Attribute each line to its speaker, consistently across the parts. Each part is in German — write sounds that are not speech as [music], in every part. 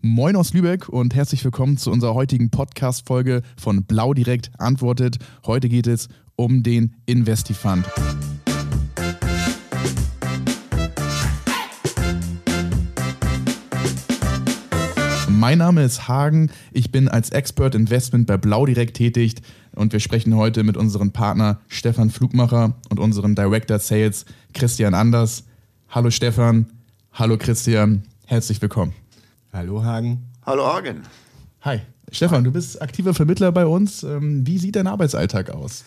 Speaker 1: Moin aus Lübeck und herzlich willkommen zu unserer heutigen Podcast-Folge von Blau Direkt Antwortet. Heute geht es um den Investifund. Mein Name ist Hagen. Ich bin als Expert Investment bei Blau Direkt tätig und wir sprechen heute mit unserem Partner Stefan Flugmacher und unserem Director Sales Christian Anders. Hallo Stefan, hallo Christian, herzlich willkommen.
Speaker 2: Hallo Hagen.
Speaker 3: Hallo Hagen.
Speaker 1: Hi. Stefan, du bist aktiver Vermittler bei uns. Ähm, wie sieht dein Arbeitsalltag aus?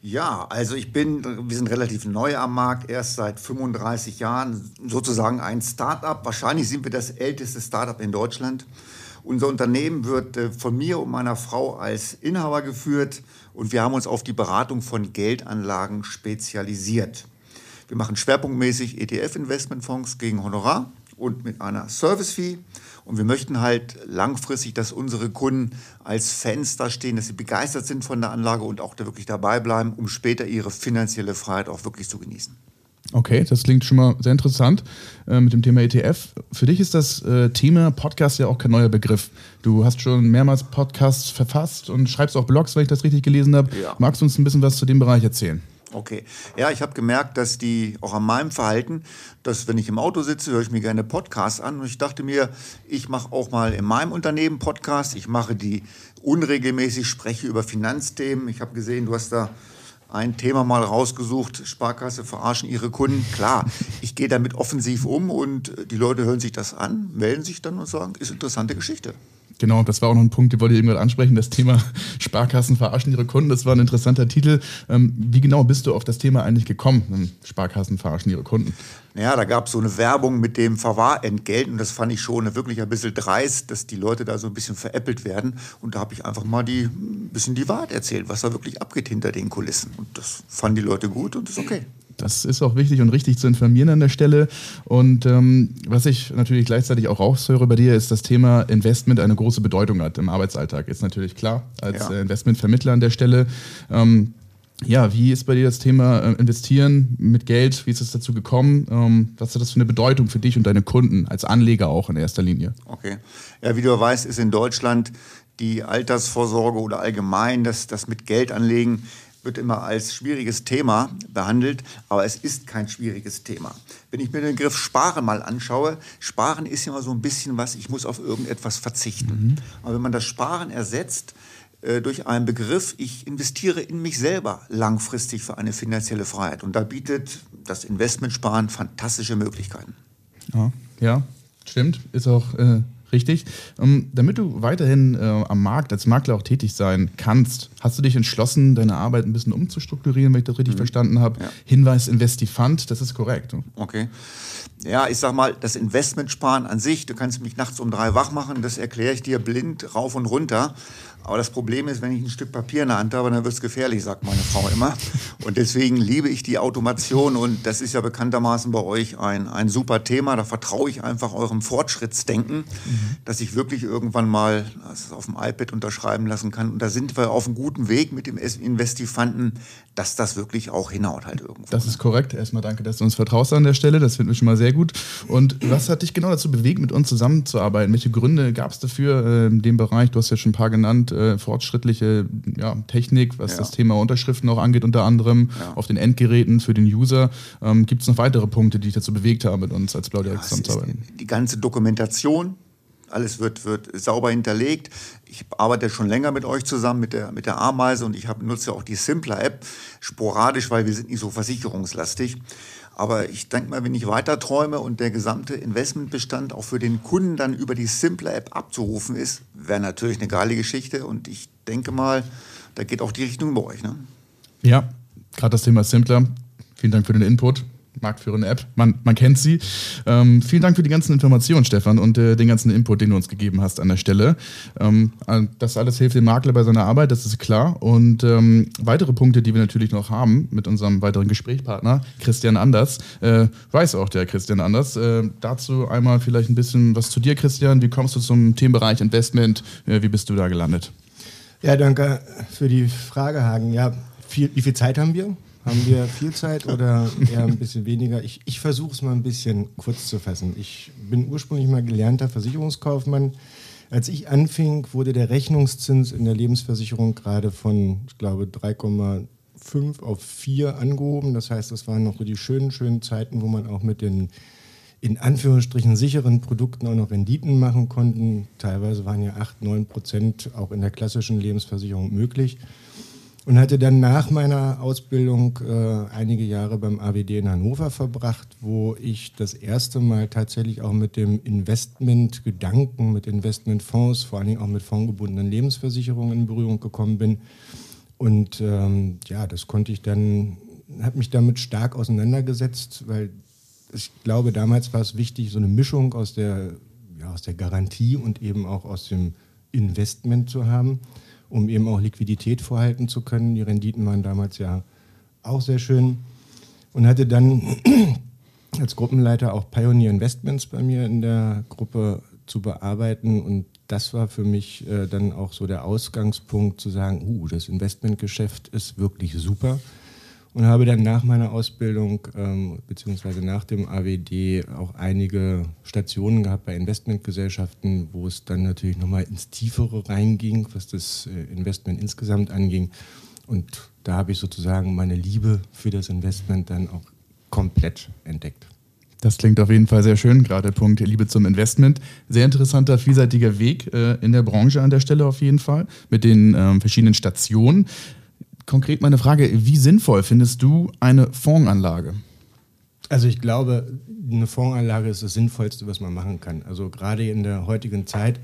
Speaker 3: Ja, also ich bin, wir sind relativ neu am Markt, erst seit 35 Jahren, sozusagen ein Start-up. Wahrscheinlich sind wir das älteste Start-up in Deutschland. Unser Unternehmen wird äh, von mir und meiner Frau als Inhaber geführt und wir haben uns auf die Beratung von Geldanlagen spezialisiert. Wir machen schwerpunktmäßig ETF-Investmentfonds gegen Honorar und mit einer Service-Fee. Und wir möchten halt langfristig, dass unsere Kunden als Fans da stehen, dass sie begeistert sind von der Anlage und auch da wirklich dabei bleiben, um später ihre finanzielle Freiheit auch wirklich zu genießen.
Speaker 1: Okay, das klingt schon mal sehr interessant äh, mit dem Thema ETF. Für dich ist das äh, Thema Podcast ja auch kein neuer Begriff. Du hast schon mehrmals Podcasts verfasst und schreibst auch Blogs, wenn ich das richtig gelesen habe. Ja. Magst du uns ein bisschen was zu dem Bereich erzählen?
Speaker 3: Okay. Ja, ich habe gemerkt, dass die auch an meinem Verhalten, dass wenn ich im Auto sitze, höre ich mir gerne Podcasts an und ich dachte mir, ich mache auch mal in meinem Unternehmen Podcasts. Ich mache die unregelmäßig, spreche über Finanzthemen. Ich habe gesehen, du hast da ein Thema mal rausgesucht, Sparkasse verarschen ihre Kunden. Klar, ich gehe damit offensiv um und die Leute hören sich das an, melden sich dann und sagen, ist interessante Geschichte.
Speaker 1: Genau, das war auch noch ein Punkt, den wollte ich irgendwann ansprechen, das Thema [laughs] Sparkassen verarschen ihre Kunden. Das war ein interessanter Titel. Ähm, wie genau bist du auf das Thema eigentlich gekommen? Sparkassen verarschen ihre Kunden.
Speaker 3: Naja, da gab es so eine Werbung mit dem Verwahrentgelt und das fand ich schon wirklich ein bisschen dreist, dass die Leute da so ein bisschen veräppelt werden. Und da habe ich einfach mal die, ein bisschen die Wahrheit erzählt, was da wirklich abgeht hinter den Kulissen. Und das fanden die Leute gut und ist okay.
Speaker 1: Das ist auch wichtig und richtig zu informieren an der Stelle. Und ähm, was ich natürlich gleichzeitig auch raushöre bei dir, ist das Thema Investment eine große Bedeutung hat im Arbeitsalltag. Ist natürlich klar, als ja. Äh, Investmentvermittler an der Stelle. Ähm, ja, wie ist bei dir das Thema äh, Investieren mit Geld? Wie ist es dazu gekommen? Ähm, was hat das für eine Bedeutung für dich und deine Kunden als Anleger auch in erster Linie?
Speaker 3: Okay. Ja, wie du weißt, ist in Deutschland die Altersvorsorge oder allgemein das, das mit Geld anlegen wird immer als schwieriges Thema behandelt, aber es ist kein schwieriges Thema. Wenn ich mir den Begriff Sparen mal anschaue, Sparen ist immer so ein bisschen was, ich muss auf irgendetwas verzichten. Mhm. Aber wenn man das Sparen ersetzt äh, durch einen Begriff, ich investiere in mich selber langfristig für eine finanzielle Freiheit. Und da bietet das Investmentsparen fantastische Möglichkeiten.
Speaker 1: Ja, ja stimmt. Ist auch äh, Richtig. Ähm, damit du weiterhin äh, am Markt als Makler auch tätig sein kannst, hast du dich entschlossen, deine Arbeit ein bisschen umzustrukturieren, wenn ich das richtig mhm. verstanden habe. Ja. Hinweis Investifund, das ist korrekt.
Speaker 3: Okay. Ja, ich sag mal, das Investmentsparen an sich, du kannst mich nachts um drei wach machen, das erkläre ich dir blind rauf und runter. Aber das Problem ist, wenn ich ein Stück Papier in der Hand habe, dann wird es gefährlich, sagt meine Frau immer. [laughs] Und deswegen liebe ich die Automation und das ist ja bekanntermaßen bei euch ein, ein super Thema. Da vertraue ich einfach eurem Fortschrittsdenken, mhm. Dass ich wirklich irgendwann mal das auf dem iPad unterschreiben lassen kann. Und da sind wir auf einem guten Weg mit dem Investifanten, dass das wirklich auch hinhaut halt irgendwo.
Speaker 1: Das ist korrekt. Erstmal danke, dass du uns vertraust an der Stelle. Das finden wir schon mal sehr gut. Und was hat dich genau dazu bewegt, mit uns zusammenzuarbeiten? Welche Gründe gab es dafür äh, in dem Bereich? Du hast ja schon ein paar genannt äh, fortschrittliche ja, Technik, was ja. das Thema Unterschriften auch angeht, unter anderem ja. auf den Endgeräten für den User. Ähm, Gibt es noch weitere Punkte, die dich dazu bewegt haben, mit uns als Blau Direkt zusammenzuarbeiten?
Speaker 3: Die ganze Dokumentation, alles wird, wird sauber hinterlegt. Ich arbeite schon länger mit euch zusammen, mit der, mit der Ameise und ich hab, nutze auch die Simpler-App sporadisch, weil wir sind nicht so versicherungslastig. Aber ich denke mal, wenn ich weiter träume und der gesamte Investmentbestand auch für den Kunden dann über die simple App abzurufen ist, wäre natürlich eine geile Geschichte. Und ich denke mal, da geht auch die Richtung bei euch. Ne?
Speaker 1: Ja, gerade das Thema Simpler. Vielen Dank für den Input marktführende App. Man, man kennt sie. Ähm, vielen Dank für die ganzen Informationen, Stefan, und äh, den ganzen Input, den du uns gegeben hast an der Stelle. Ähm, äh, das alles hilft dem Makler bei seiner Arbeit, das ist klar. Und ähm, weitere Punkte, die wir natürlich noch haben mit unserem weiteren Gesprächspartner, Christian Anders, äh, weiß auch der Christian Anders. Äh, dazu einmal vielleicht ein bisschen was zu dir, Christian. Wie kommst du zum Themenbereich Investment? Äh, wie bist du da gelandet?
Speaker 2: Ja, danke für die Frage, Hagen. Ja, viel, wie viel Zeit haben wir? Haben wir viel Zeit oder eher ein bisschen weniger? Ich, ich versuche es mal ein bisschen kurz zu fassen. Ich bin ursprünglich mal gelernter Versicherungskaufmann. Als ich anfing, wurde der Rechnungszins in der Lebensversicherung gerade von, ich glaube, 3,5 auf 4 angehoben. Das heißt, das waren noch so die schönen, schönen Zeiten, wo man auch mit den in Anführungsstrichen sicheren Produkten auch noch Renditen machen konnten. Teilweise waren ja 8, 9 Prozent auch in der klassischen Lebensversicherung möglich. Und hatte dann nach meiner Ausbildung äh, einige Jahre beim AWD in Hannover verbracht, wo ich das erste Mal tatsächlich auch mit dem Investmentgedanken, mit Investmentfonds, vor allen Dingen auch mit fondgebundenen Lebensversicherungen in Berührung gekommen bin. Und ähm, ja, das konnte ich dann, habe mich damit stark auseinandergesetzt, weil ich glaube, damals war es wichtig, so eine Mischung aus der, ja, aus der Garantie und eben auch aus dem Investment zu haben, um eben auch Liquidität vorhalten zu können. Die Renditen waren damals ja auch sehr schön und hatte dann [clears throat] als Gruppenleiter auch Pioneer Investments bei mir in der Gruppe zu bearbeiten und das war für mich äh, dann auch so der Ausgangspunkt zu sagen, uh, das Investmentgeschäft ist wirklich super und habe dann nach meiner Ausbildung ähm, beziehungsweise nach dem AWD auch einige Stationen gehabt bei Investmentgesellschaften, wo es dann natürlich nochmal ins Tiefere reinging, was das äh, Investment insgesamt anging. Und da habe ich sozusagen meine Liebe für das Investment dann auch komplett entdeckt.
Speaker 1: Das klingt auf jeden Fall sehr schön, gerade Punkt Liebe zum Investment. Sehr interessanter, vielseitiger Weg äh, in der Branche an der Stelle auf jeden Fall, mit den ähm, verschiedenen Stationen konkret meine Frage, wie sinnvoll findest du eine Fondsanlage?
Speaker 2: Also ich glaube, eine Fondsanlage ist das Sinnvollste, was man machen kann. Also gerade in der heutigen Zeit,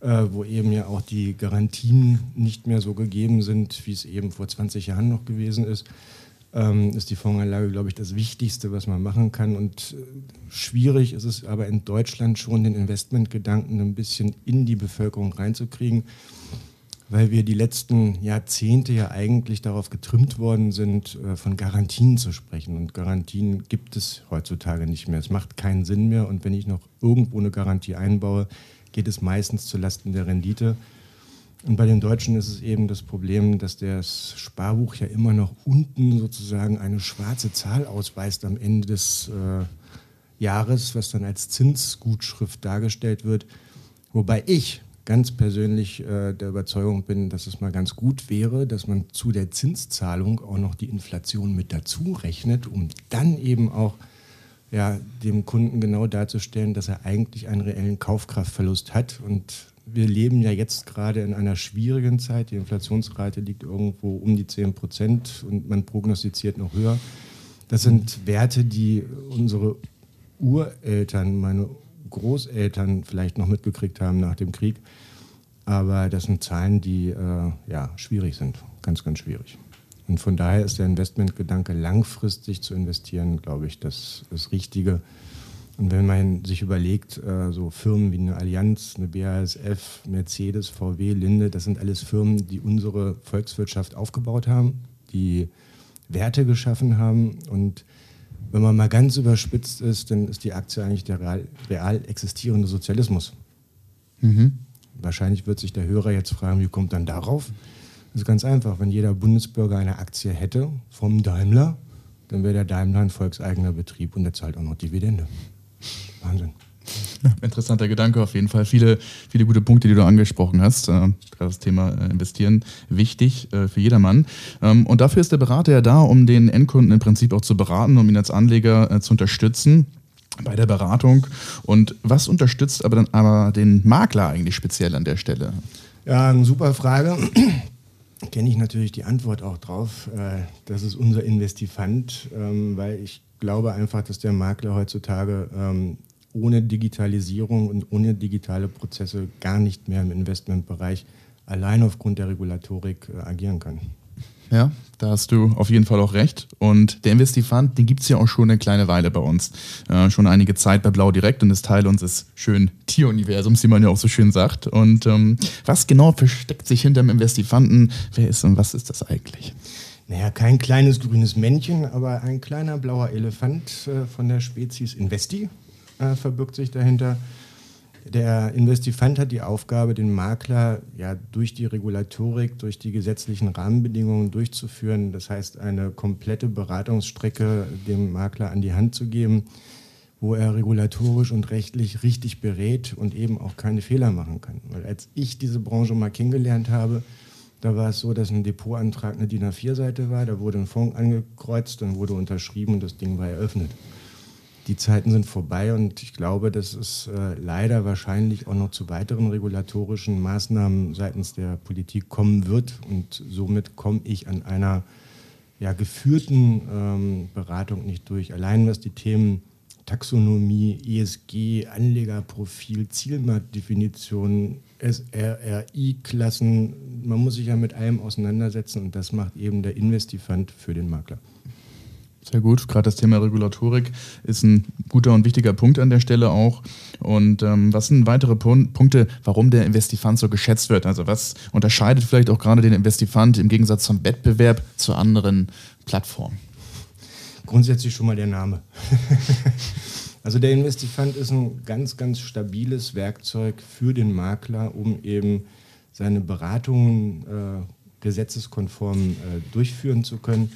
Speaker 2: äh, wo eben ja auch die Garantien nicht mehr so gegeben sind, wie es eben vor 20 Jahren noch gewesen ist, ähm, ist die Fondsanlage, glaube ich, das Wichtigste, was man machen kann. Und äh, schwierig ist es aber in Deutschland schon, den Investmentgedanken ein bisschen in die Bevölkerung reinzukriegen weil wir die letzten Jahrzehnte ja eigentlich darauf getrimmt worden sind, äh, von Garantien zu sprechen. Und Garantien gibt es heutzutage nicht mehr. Es macht keinen Sinn mehr. Und wenn ich noch irgendwo eine Garantie einbaue, geht es meistens zulasten der Rendite. Und bei den Deutschen ist es eben das Problem, dass das Sparbuch ja immer noch unten sozusagen eine schwarze Zahl ausweist am Ende des äh, Jahres, was dann als Zinsgutschrift dargestellt wird. Wobei ich ganz persönlich äh, der Überzeugung bin, dass es mal ganz gut wäre, dass man zu der Zinszahlung auch noch die Inflation mit dazu rechnet, um dann eben auch ja, dem Kunden genau darzustellen, dass er eigentlich einen reellen Kaufkraftverlust hat. Und wir leben ja jetzt gerade in einer schwierigen Zeit. Die Inflationsrate liegt irgendwo um die 10 Prozent und man prognostiziert noch höher. Das sind Werte, die unsere Ureltern, meine Großeltern vielleicht noch mitgekriegt haben nach dem Krieg. Aber das sind Zahlen, die äh, ja, schwierig sind, ganz, ganz schwierig. Und von daher ist der Investmentgedanke langfristig zu investieren, glaube ich, das, das Richtige. Und wenn man sich überlegt, äh, so Firmen wie eine Allianz, eine BASF, Mercedes, VW, Linde, das sind alles Firmen, die unsere Volkswirtschaft aufgebaut haben, die Werte geschaffen haben und wenn man mal ganz überspitzt ist, dann ist die Aktie eigentlich der real, real existierende Sozialismus. Mhm. Wahrscheinlich wird sich der Hörer jetzt fragen, wie kommt dann darauf? Das ist ganz einfach. Wenn jeder Bundesbürger eine Aktie hätte vom Daimler, dann wäre der Daimler ein volkseigener Betrieb und der zahlt auch noch Dividende. Wahnsinn.
Speaker 1: Interessanter Gedanke auf jeden Fall. Viele, viele gute Punkte, die du angesprochen hast. Äh, das Thema äh, Investieren wichtig äh, für jedermann. Ähm, und dafür ist der Berater ja da, um den Endkunden im Prinzip auch zu beraten, um ihn als Anleger zu unterstützen bei der Beratung. Und was unterstützt aber dann aber den Makler eigentlich speziell an der Stelle?
Speaker 2: Ja, eine super Frage. [clears throat] Kenne ich natürlich die Antwort auch drauf. Das ist unser Investifant, ähm, weil ich glaube einfach, dass der Makler heutzutage ähm, ohne Digitalisierung und ohne digitale Prozesse gar nicht mehr im Investmentbereich allein aufgrund der Regulatorik äh, agieren kann.
Speaker 1: Ja, da hast du auf jeden Fall auch recht. Und der Investifant, den gibt es ja auch schon eine kleine Weile bei uns. Äh, schon einige Zeit bei Blau Direkt und ist Teil unseres schönen Tieruniversums, wie man ja auch so schön sagt. Und ähm, was genau versteckt sich hinter dem Investifanten? Wer ist und was ist das eigentlich?
Speaker 2: Naja, kein kleines grünes Männchen, aber ein kleiner blauer Elefant äh, von der Spezies Investi äh, verbirgt sich dahinter. Der Investifant hat die Aufgabe, den Makler ja durch die Regulatorik, durch die gesetzlichen Rahmenbedingungen durchzuführen. Das heißt, eine komplette Beratungsstrecke dem Makler an die Hand zu geben, wo er regulatorisch und rechtlich richtig berät und eben auch keine Fehler machen kann. Weil als ich diese Branche mal kennengelernt habe, da war es so, dass ein Depotantrag eine DIN A4-Seite war, da wurde ein Fonds angekreuzt, dann wurde unterschrieben und das Ding war eröffnet die Zeiten sind vorbei und ich glaube, dass es äh, leider wahrscheinlich auch noch zu weiteren regulatorischen Maßnahmen seitens der Politik kommen wird und somit komme ich an einer ja, geführten ähm, Beratung nicht durch. Allein was die Themen Taxonomie, ESG, Anlegerprofil, Zielmarktdefinition, SRRI-Klassen, man muss sich ja mit allem auseinandersetzen und das macht eben der Investifant für den Makler.
Speaker 1: Sehr gut. Gerade das Thema Regulatorik ist ein guter und wichtiger Punkt an der Stelle auch. Und ähm, was sind weitere Pun Punkte, warum der Investifant so geschätzt wird? Also was unterscheidet vielleicht auch gerade den Investifant im Gegensatz zum Wettbewerb zu anderen Plattformen?
Speaker 2: Grundsätzlich schon mal der Name. [laughs] also der Investifant ist ein ganz, ganz stabiles Werkzeug für den Makler, um eben seine Beratungen äh, gesetzeskonform äh, durchführen zu können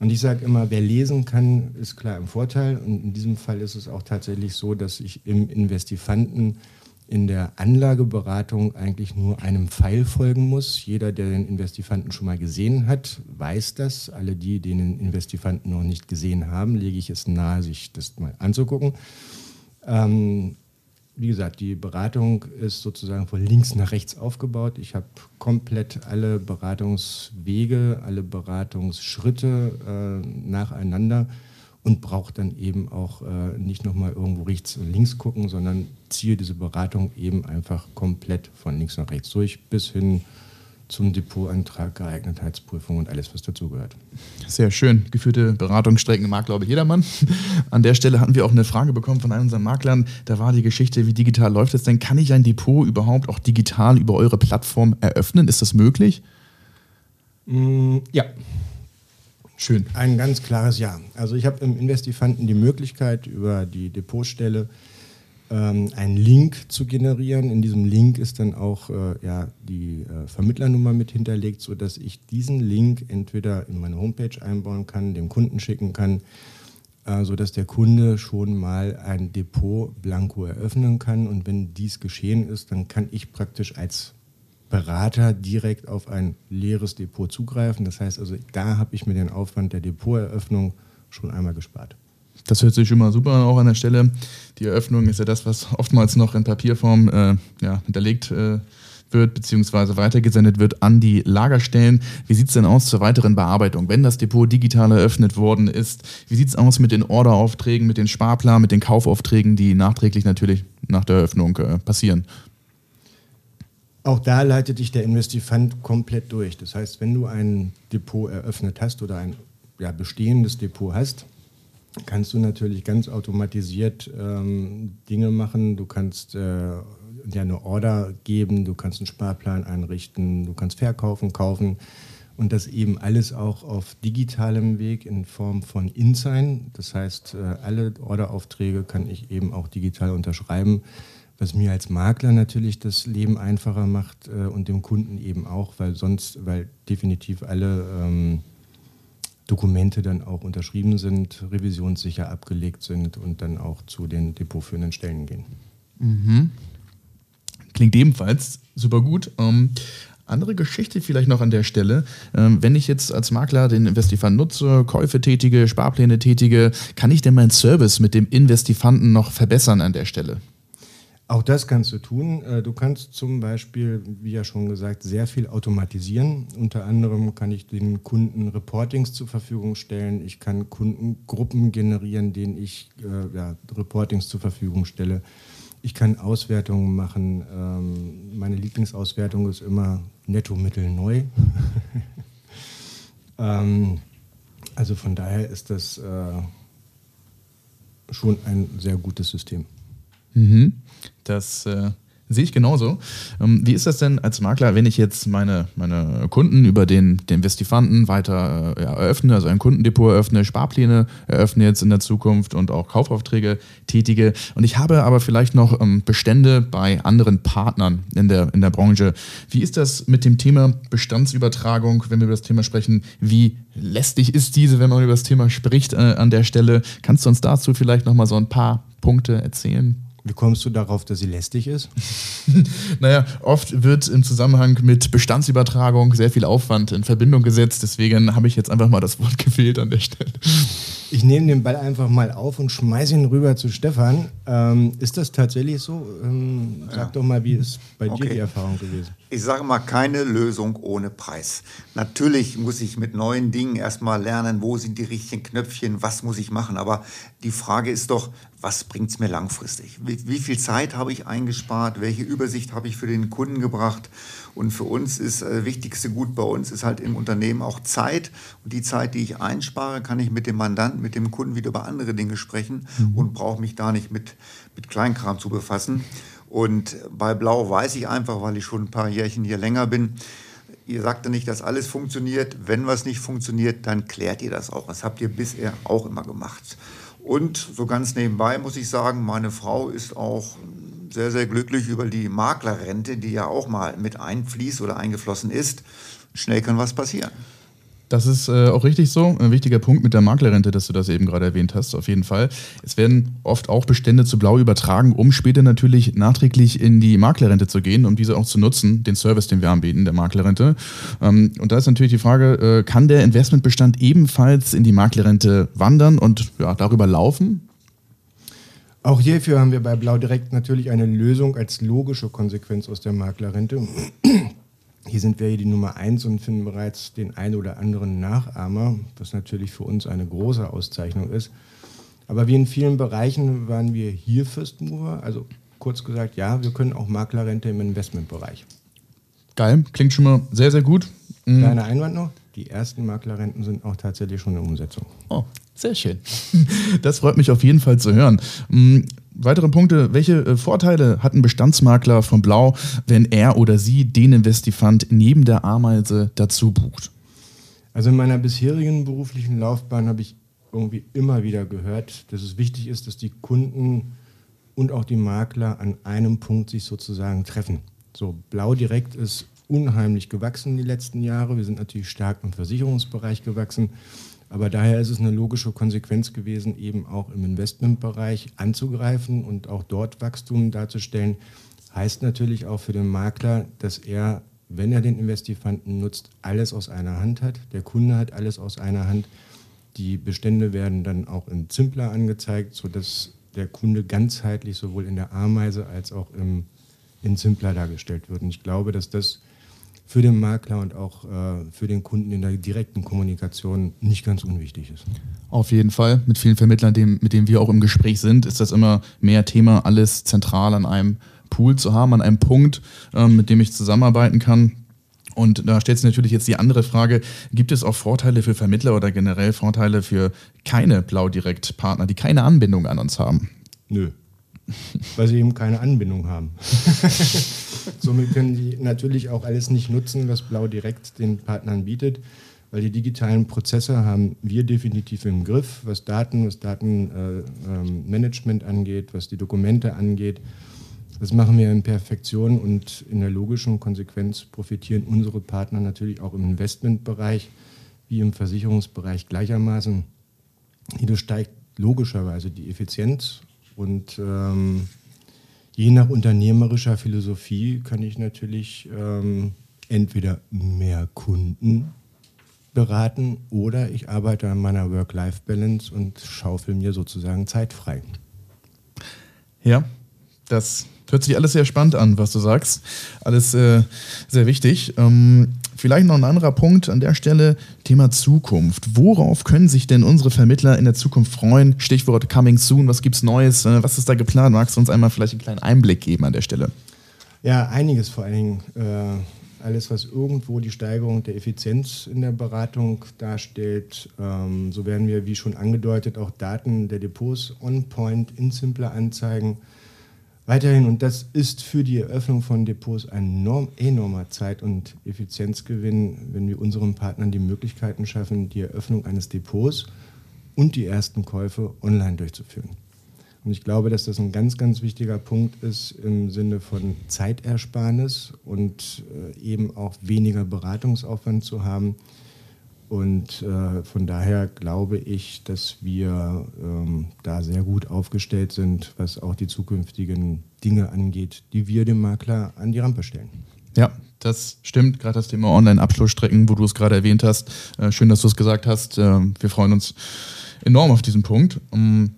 Speaker 2: und ich sage immer, wer lesen kann, ist klar im Vorteil. Und in diesem Fall ist es auch tatsächlich so, dass ich im Investifanten in der Anlageberatung eigentlich nur einem Pfeil folgen muss. Jeder, der den Investifanten schon mal gesehen hat, weiß das. Alle die, die den Investifanten noch nicht gesehen haben, lege ich es nahe, sich das mal anzugucken. Ähm, wie gesagt, die Beratung ist sozusagen von links nach rechts aufgebaut. Ich habe komplett alle Beratungswege, alle Beratungsschritte äh, nacheinander und brauche dann eben auch äh, nicht nochmal irgendwo rechts und links gucken, sondern ziehe diese Beratung eben einfach komplett von links nach rechts durch bis hin zum Depotantrag, Geeignetheitsprüfung und alles, was dazugehört.
Speaker 1: Sehr schön. Geführte Beratungsstrecken mag, glaube ich, jedermann. An der Stelle hatten wir auch eine Frage bekommen von einem unserer Maklern. Da war die Geschichte, wie digital läuft es denn? Kann ich ein Depot überhaupt auch digital über eure Plattform eröffnen? Ist das möglich?
Speaker 2: Mm, ja. Schön. Ein ganz klares Ja. Also ich habe im Investifanten die Möglichkeit, über die Depotstelle ähm, einen Link zu generieren. In diesem Link ist dann auch äh, ja, die äh, Vermittlernummer mit hinterlegt, sodass ich diesen Link entweder in meine Homepage einbauen kann, dem Kunden schicken kann, äh, sodass der Kunde schon mal ein Depot blanko eröffnen kann. Und wenn dies geschehen ist, dann kann ich praktisch als Berater direkt auf ein leeres Depot zugreifen. Das heißt also, da habe ich mir den Aufwand der Depoteröffnung schon einmal gespart.
Speaker 1: Das hört sich immer super an, auch an der Stelle. Die Eröffnung ist ja das, was oftmals noch in Papierform äh, ja, hinterlegt äh, wird, beziehungsweise weitergesendet wird an die Lagerstellen. Wie sieht es denn aus zur weiteren Bearbeitung? Wenn das Depot digital eröffnet worden ist, wie sieht es aus mit den Orderaufträgen, mit den Sparplan, mit den Kaufaufträgen, die nachträglich natürlich nach der Eröffnung äh, passieren?
Speaker 2: Auch da leitet dich der Investifant komplett durch. Das heißt, wenn du ein Depot eröffnet hast oder ein ja, bestehendes Depot hast, kannst du natürlich ganz automatisiert ähm, Dinge machen. Du kannst äh, ja eine Order geben, du kannst einen Sparplan einrichten, du kannst verkaufen, kaufen und das eben alles auch auf digitalem Weg in Form von InSign. Das heißt, äh, alle Orderaufträge kann ich eben auch digital unterschreiben, was mir als Makler natürlich das Leben einfacher macht äh, und dem Kunden eben auch, weil sonst, weil definitiv alle ähm, Dokumente dann auch unterschrieben sind, revisionssicher abgelegt sind und dann auch zu den depotführenden Stellen gehen.
Speaker 1: Mhm. Klingt ebenfalls super gut. Ähm, andere Geschichte vielleicht noch an der Stelle. Ähm, wenn ich jetzt als Makler den Investifant nutze, Käufe tätige, Sparpläne tätige, kann ich denn meinen Service mit dem Investifanten noch verbessern an der Stelle?
Speaker 2: Auch das kannst du tun. Äh, du kannst zum Beispiel, wie ja schon gesagt, sehr viel automatisieren. Unter anderem kann ich den Kunden Reportings zur Verfügung stellen. Ich kann Kundengruppen generieren, denen ich äh, ja, Reportings zur Verfügung stelle. Ich kann Auswertungen machen. Ähm, meine Lieblingsauswertung ist immer Netto-Mittel neu. [laughs] ähm, also von daher ist das äh, schon ein sehr gutes System.
Speaker 1: Mhm. Das äh, Sehe ich genauso. Ähm, wie ist das denn als Makler, wenn ich jetzt meine, meine Kunden über den, den Vestifanten weiter äh, eröffne, also ein Kundendepot eröffne, Sparpläne eröffne jetzt in der Zukunft und auch Kaufaufträge tätige und ich habe aber vielleicht noch ähm, Bestände bei anderen Partnern in der, in der Branche. Wie ist das mit dem Thema Bestandsübertragung, wenn wir über das Thema sprechen? Wie lästig ist diese, wenn man über das Thema spricht äh, an der Stelle? Kannst du uns dazu vielleicht noch mal so ein paar Punkte erzählen?
Speaker 2: Wie kommst du darauf, dass sie lästig ist? [laughs]
Speaker 1: naja, oft wird im Zusammenhang mit Bestandsübertragung sehr viel Aufwand in Verbindung gesetzt. Deswegen habe ich jetzt einfach mal das Wort [laughs] gefehlt an der Stelle.
Speaker 2: Ich nehme den Ball einfach mal auf und schmeiße ihn rüber zu Stefan. Ähm, ist das tatsächlich so? Ähm, sag ja. doch mal, wie ist bei okay. dir die Erfahrung gewesen?
Speaker 3: Ich sage mal, keine Lösung ohne Preis. Natürlich muss ich mit neuen Dingen erstmal lernen, wo sind die richtigen Knöpfchen, was muss ich machen. Aber die Frage ist doch, was bringt es mir langfristig? Wie, wie, viel Zeit habe ich eingespart? Welche Übersicht habe ich für den Kunden gebracht? Und für uns ist das äh, wichtigste Gut bei uns ist halt im Unternehmen auch Zeit. Und die Zeit, die ich einspare, kann ich mit dem Mandanten, mit dem Kunden wieder über andere Dinge sprechen mhm. und brauche mich da nicht mit, mit Kleinkram zu befassen. Und bei Blau weiß ich einfach, weil ich schon ein paar Jährchen hier länger bin, ihr sagt ja nicht, dass alles funktioniert. Wenn was nicht funktioniert, dann klärt ihr das auch. Das habt ihr bisher auch immer gemacht. Und so ganz nebenbei muss ich sagen, meine Frau ist auch sehr, sehr glücklich über die Maklerrente, die ja auch mal mit einfließt oder eingeflossen ist. Schnell kann was passieren.
Speaker 1: Das ist äh, auch richtig so. Ein wichtiger Punkt mit der Maklerrente, dass du das eben gerade erwähnt hast, auf jeden Fall. Es werden oft auch Bestände zu Blau übertragen, um später natürlich nachträglich in die Maklerrente zu gehen, um diese auch zu nutzen, den Service, den wir anbieten, der Maklerrente. Ähm, und da ist natürlich die Frage, äh, kann der Investmentbestand ebenfalls in die Maklerrente wandern und ja, darüber laufen?
Speaker 2: Auch hierfür haben wir bei Blau Direkt natürlich eine Lösung als logische Konsequenz aus der Maklerrente. Hier sind wir hier die Nummer eins und finden bereits den einen oder anderen Nachahmer, was natürlich für uns eine große Auszeichnung ist. Aber wie in vielen Bereichen waren wir hier First Mover. Also kurz gesagt, ja, wir können auch Maklerrente im Investmentbereich.
Speaker 1: Geil, klingt schon mal sehr, sehr gut.
Speaker 2: Mhm. Kleiner Einwand noch, die ersten Maklerrenten sind auch tatsächlich schon in Umsetzung.
Speaker 1: Oh, sehr schön. [laughs] Das freut mich auf jeden Fall zu hören. Weitere Punkte. Welche äh, Vorteile hat ein Bestandsmakler von Blau, wenn er oder sie den Investifant neben der Ameise dazu bucht?
Speaker 2: Also in meiner bisherigen beruflichen Laufbahn habe ich irgendwie immer wieder gehört, dass es wichtig ist, dass die Kunden und auch die Makler an einem Punkt sich sozusagen treffen. So, Blau direkt ist unheimlich gewachsen die letzten Jahre. Wir sind natürlich stark im Versicherungsbereich gewachsen. Aber daher ist es eine logische Konsequenz gewesen, eben auch im Investmentbereich anzugreifen und auch dort Wachstum darzustellen. Heißt natürlich auch für den Makler, dass er, wenn er den Investifanten nutzt, alles aus einer Hand hat. Der Kunde hat alles aus einer Hand. Die Bestände werden dann auch in Zimpler angezeigt, sodass der Kunde ganzheitlich sowohl in der Ameise als auch im, in Zimpler dargestellt wird. Und ich glaube, dass das für den Makler und auch äh, für den Kunden in der direkten Kommunikation nicht ganz unwichtig ist.
Speaker 1: Auf jeden Fall. Mit vielen Vermittlern, dem, mit denen wir auch im Gespräch sind, ist das immer mehr Thema, alles zentral an einem Pool zu haben, an einem Punkt, ähm, mit dem ich zusammenarbeiten kann. Und da stellt sich natürlich jetzt die andere Frage, gibt es auch Vorteile für Vermittler oder generell Vorteile für keine Blau-Direkt-Partner, die keine Anbindung an uns haben?
Speaker 2: Nö, weil sie eben keine Anbindung haben. [laughs] Somit können die natürlich auch alles nicht nutzen, was Blau direkt den Partnern bietet, weil die digitalen Prozesse haben wir definitiv im Griff, was Daten, was Datenmanagement äh, ähm, angeht, was die Dokumente angeht. Das machen wir in Perfektion und in der logischen Konsequenz profitieren unsere Partner natürlich auch im Investmentbereich wie im Versicherungsbereich gleichermaßen. Hier steigt logischerweise die Effizienz und ähm, je nach unternehmerischer Philosophie kann ich natürlich ähm, entweder mehr Kunden beraten oder ich arbeite an meiner Work-Life-Balance und schaufel mir sozusagen Zeit frei.
Speaker 1: Ja, das hört sich alles sehr spannend an, was du sagst. Alles äh, sehr wichtig. Ähm, Vielleicht noch ein anderer Punkt an der Stelle, Thema Zukunft. Worauf können sich denn unsere Vermittler in der Zukunft freuen? Stichwort Coming Soon, was gibt es Neues? Äh, was ist da geplant? Magst du uns einmal vielleicht einen kleinen Einblick geben an der Stelle?
Speaker 2: Ja, einiges vor allen Dingen. Äh, alles, was irgendwo die Steigerung der Effizienz in der Beratung darstellt. Ähm, so werden wir, wie schon angedeutet, auch Daten der Depots on-point in simpler anzeigen Weiterhin, und das ist für die Eröffnung von Depots ein enorm, enormer Zeit- und Effizienzgewinn, wenn wir unseren Partnern die Möglichkeiten schaffen, die Eröffnung eines Depots und die ersten Käufe online durchzuführen. Und ich glaube, dass das ein ganz, ganz wichtiger Punkt ist im Sinne von Zeitersparnis und äh, eben auch weniger Beratungsaufwand zu haben. Und äh, von daher glaube ich, dass wir ähm, da sehr gut aufgestellt sind, was auch die zukünftigen Dinge angeht, die wir dem Makler an die Rampe stellen.
Speaker 1: Ja, das stimmt. Gerade das Thema Online-Abschlussstrecken, wo du es gerade erwähnt hast. Äh, schön, dass du es gesagt hast. Äh, wir freuen uns enorm auf diesen Punkt. Um,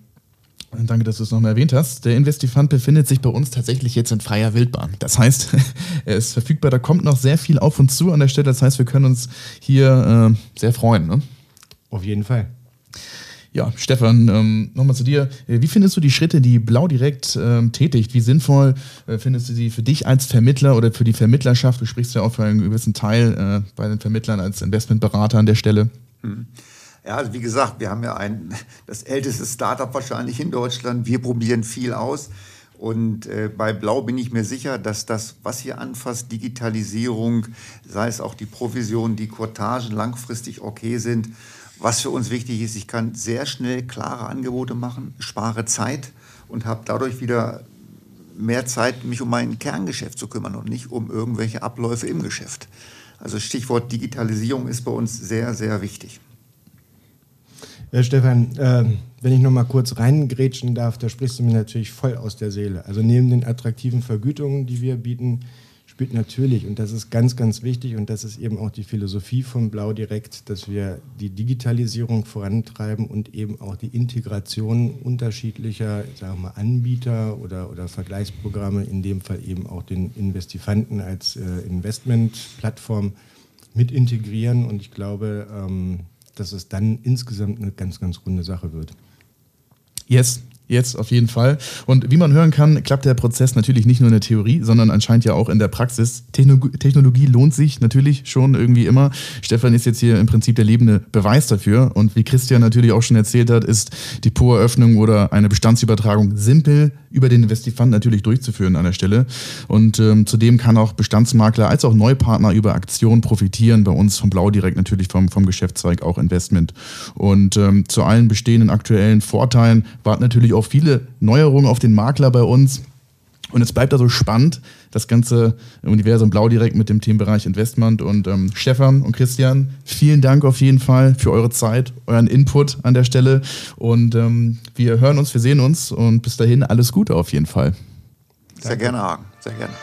Speaker 1: Danke, dass du es nochmal erwähnt hast. Der Investifund befindet sich bei uns tatsächlich jetzt in freier Wildbahn. Das heißt, [laughs] er ist verfügbar, da kommt noch sehr viel auf uns zu an der Stelle. Das heißt, wir können uns hier äh, sehr freuen. Ne?
Speaker 2: Auf jeden Fall.
Speaker 1: Ja, Stefan, ähm, nochmal zu dir. Wie findest du die Schritte, die Blau direkt ähm, tätigt? Wie sinnvoll äh, findest du sie für dich als Vermittler oder für die Vermittlerschaft? Du sprichst ja auch für einen gewissen Teil äh, bei den Vermittlern als Investmentberater an der Stelle.
Speaker 3: Hm. Ja, also wie gesagt, wir haben ja ein, das älteste Startup wahrscheinlich in Deutschland. Wir probieren viel aus. Und äh, bei Blau bin ich mir sicher, dass das, was hier anfasst, Digitalisierung, sei es auch die Provision, die Courtagen langfristig okay sind. Was für uns wichtig ist, ich kann sehr schnell klare Angebote machen, spare Zeit und habe dadurch wieder mehr Zeit, mich um mein Kerngeschäft zu kümmern und nicht um irgendwelche Abläufe im Geschäft. Also Stichwort Digitalisierung ist bei uns sehr, sehr wichtig.
Speaker 2: Ja, Stefan, äh, wenn ich noch mal kurz reingrätschen darf, da sprichst du mir natürlich voll aus der Seele. Also neben den attraktiven Vergütungen, die wir bieten, spielt natürlich, und das ist ganz, ganz wichtig, und das ist eben auch die Philosophie von Blau Direkt, dass wir die Digitalisierung vorantreiben und eben auch die Integration unterschiedlicher sagen wir mal, Anbieter oder, oder Vergleichsprogramme, in dem Fall eben auch den Investifanten als äh, Investmentplattform mit integrieren. Und ich glaube, ähm, dass es dann insgesamt eine ganz, ganz runde Sache wird.
Speaker 1: Yes, Jetzt auf jeden Fall. Und wie man hören kann, klappt der Prozess natürlich nicht nur in der Theorie, sondern anscheinend ja auch in der Praxis. Technologie lohnt sich natürlich schon irgendwie immer. Stefan ist jetzt hier im Prinzip der lebende Beweis dafür. Und wie Christian natürlich auch schon erzählt hat, ist die Depot-Eröffnung oder eine Bestandsübertragung simpel über den Investifund natürlich durchzuführen an der Stelle. Und ähm, zudem kann auch Bestandsmakler als auch Neupartner über Aktionen profitieren. Bei uns vom Blau direkt natürlich vom, vom Geschäftszweig auch Investment. Und ähm, zu allen bestehenden aktuellen Vorteilen warten natürlich auch viele Neuerungen auf den Makler bei uns. Und es bleibt also spannend, das ganze Universum Blau direkt mit dem Themenbereich Investment. Und ähm, Stefan und Christian, vielen Dank auf jeden Fall für eure Zeit, euren Input an der Stelle. Und ähm, wir hören uns, wir sehen uns und bis dahin alles Gute auf jeden Fall.
Speaker 3: Sehr gerne, Hagen. Sehr gerne.